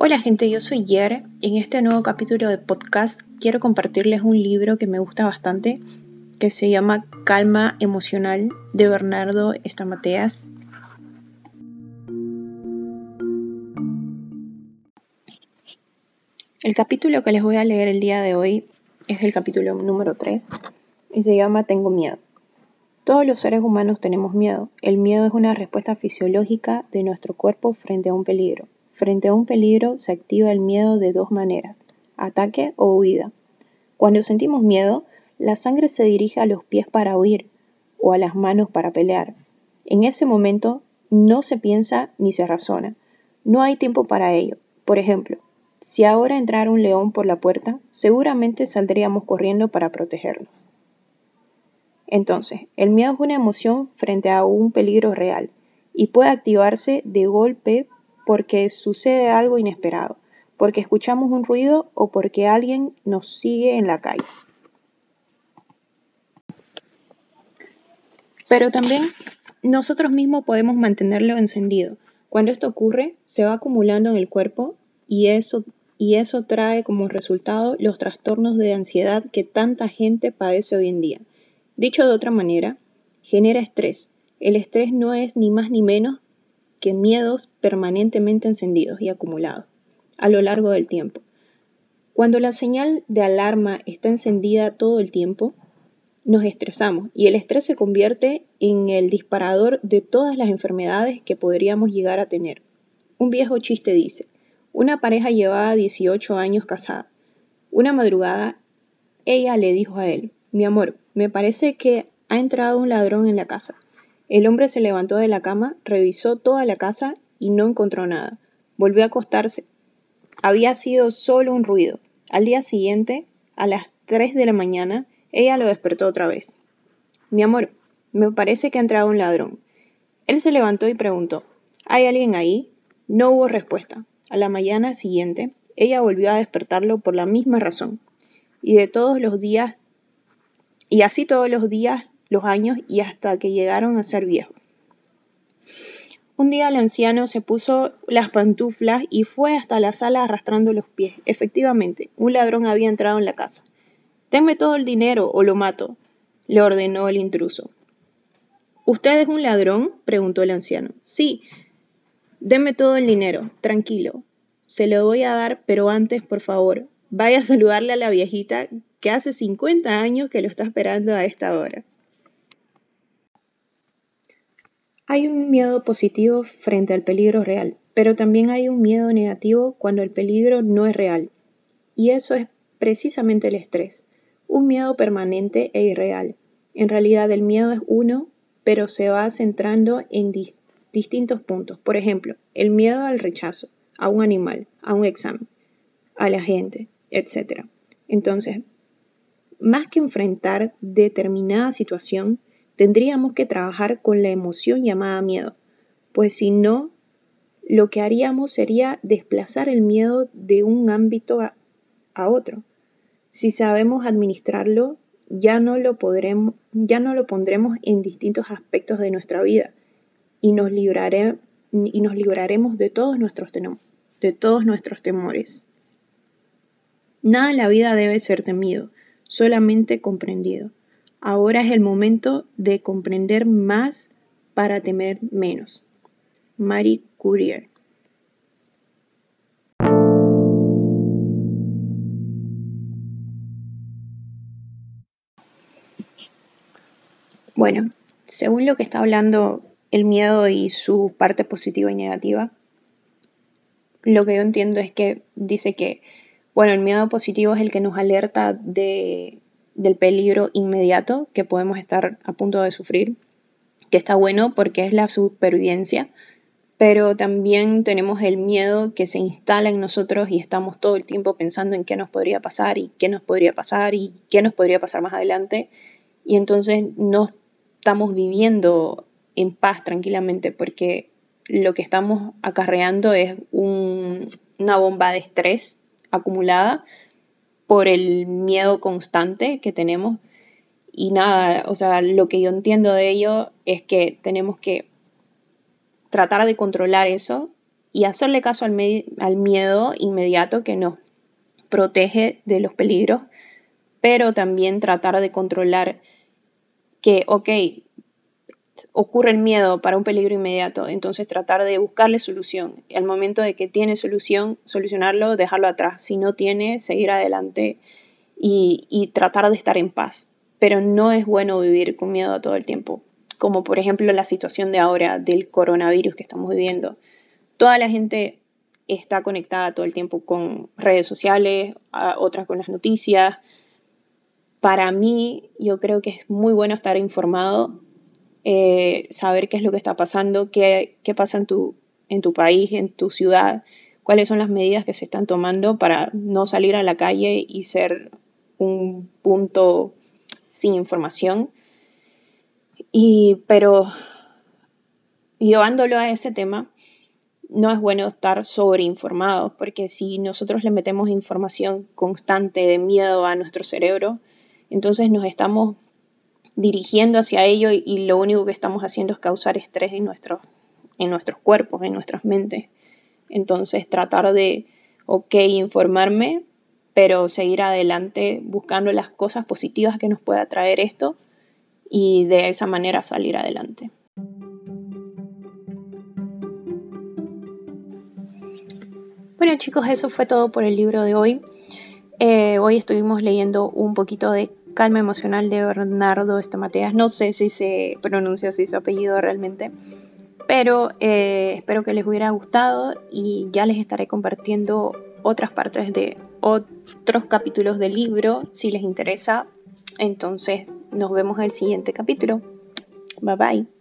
Hola gente, yo soy Yer. En este nuevo capítulo de podcast quiero compartirles un libro que me gusta bastante, que se llama Calma Emocional de Bernardo Estamateas. El capítulo que les voy a leer el día de hoy es el capítulo número 3 y se llama Tengo miedo. Todos los seres humanos tenemos miedo. El miedo es una respuesta fisiológica de nuestro cuerpo frente a un peligro. Frente a un peligro se activa el miedo de dos maneras, ataque o huida. Cuando sentimos miedo, la sangre se dirige a los pies para huir o a las manos para pelear. En ese momento no se piensa ni se razona. No hay tiempo para ello. Por ejemplo, si ahora entrara un león por la puerta, seguramente saldríamos corriendo para protegernos. Entonces, el miedo es una emoción frente a un peligro real y puede activarse de golpe porque sucede algo inesperado, porque escuchamos un ruido o porque alguien nos sigue en la calle. Pero también nosotros mismos podemos mantenerlo encendido. Cuando esto ocurre, se va acumulando en el cuerpo y eso, y eso trae como resultado los trastornos de ansiedad que tanta gente padece hoy en día. Dicho de otra manera, genera estrés. El estrés no es ni más ni menos que miedos permanentemente encendidos y acumulados a lo largo del tiempo. Cuando la señal de alarma está encendida todo el tiempo, nos estresamos y el estrés se convierte en el disparador de todas las enfermedades que podríamos llegar a tener. Un viejo chiste dice, una pareja llevaba 18 años casada. Una madrugada, ella le dijo a él, mi amor, me parece que ha entrado un ladrón en la casa. El hombre se levantó de la cama, revisó toda la casa y no encontró nada. Volvió a acostarse. Había sido solo un ruido. Al día siguiente, a las 3 de la mañana, ella lo despertó otra vez. Mi amor, me parece que ha entrado un ladrón. Él se levantó y preguntó, ¿hay alguien ahí? No hubo respuesta. A la mañana siguiente, ella volvió a despertarlo por la misma razón. Y de todos los días y así todos los días, los años y hasta que llegaron a ser viejos. Un día el anciano se puso las pantuflas y fue hasta la sala arrastrando los pies. Efectivamente, un ladrón había entrado en la casa. Denme todo el dinero o lo mato, le ordenó el intruso. ¿Usted es un ladrón? preguntó el anciano. Sí. Deme todo el dinero, tranquilo. Se lo voy a dar, pero antes, por favor, vaya a saludarle a la viejita que hace 50 años que lo está esperando a esta hora. Hay un miedo positivo frente al peligro real, pero también hay un miedo negativo cuando el peligro no es real. Y eso es precisamente el estrés, un miedo permanente e irreal. En realidad el miedo es uno, pero se va centrando en distintos puntos. Por ejemplo, el miedo al rechazo, a un animal, a un examen, a la gente, etc. Entonces, más que enfrentar determinada situación, tendríamos que trabajar con la emoción llamada miedo, pues si no, lo que haríamos sería desplazar el miedo de un ámbito a, otro. Si sabemos administrarlo, ya no lo podremos, ya no lo pondremos en distintos aspectos de nuestra vida y nos, libraremos de todos nuestros temores. Nada en la vida debe ser temido, solamente comprendido. Ahora es el momento de comprender más para temer menos. Marie Courier. Bueno, según lo que está hablando el miedo y su parte positiva y negativa, lo que yo entiendo es que dice que bueno, el miedo positivo es el que nos alerta de, del peligro inmediato que podemos estar a punto de sufrir, que está bueno porque es la supervivencia, pero también tenemos el miedo que se instala en nosotros y estamos todo el tiempo pensando en qué nos podría pasar y qué nos podría pasar y qué nos podría pasar más adelante. Y entonces no estamos viviendo en paz tranquilamente porque lo que estamos acarreando es una bomba de estrés acumulada por el miedo constante que tenemos. Y nada, o sea, lo que yo entiendo de ello es que tenemos que tratar de controlar eso y hacerle caso al, miedo inmediato que nos protege de los peligros, pero también tratar de controlar que, ok, ocurre el miedo para un peligro inmediato, entonces tratar de buscarle solución. Al momento de que tiene solución, solucionarlo, dejarlo atrás. Si no tiene, seguir adelante y, tratar de estar en paz. Pero no es bueno vivir con miedo todo el tiempo, como por ejemplo la situación de ahora del coronavirus que estamos viviendo. Toda la gente está conectada todo el tiempo con redes sociales, otras con las noticias. Para mí, yo creo que es muy bueno estar informado eh, saber qué es lo que está pasando, qué, qué pasa en tu, en tu país, en tu ciudad, cuáles son las medidas que se están tomando para no salir a la calle y ser un punto sin información. Y, pero llevándolo a ese tema, no es bueno estar sobreinformados, porque si nosotros le metemos información constante de miedo a nuestro cerebro, entonces nos estamos dirigiendo hacia ello y, lo único que estamos haciendo es causar estrés en, nuestro, en nuestros cuerpos, en nuestras mentes. Entonces tratar de, ok, informarme, pero seguir adelante buscando las cosas positivas que nos pueda traer esto y de esa manera salir adelante. Bueno chicos, eso fue todo por el libro de hoy. Eh, hoy estuvimos leyendo un poquito de Calma Emocional de Bernardo Estamateas. No sé si se pronuncia así su apellido realmente, pero eh, espero que les hubiera gustado y ya les estaré compartiendo otras partes de otros capítulos del libro si les interesa. Entonces nos vemos en el siguiente capítulo. Bye bye.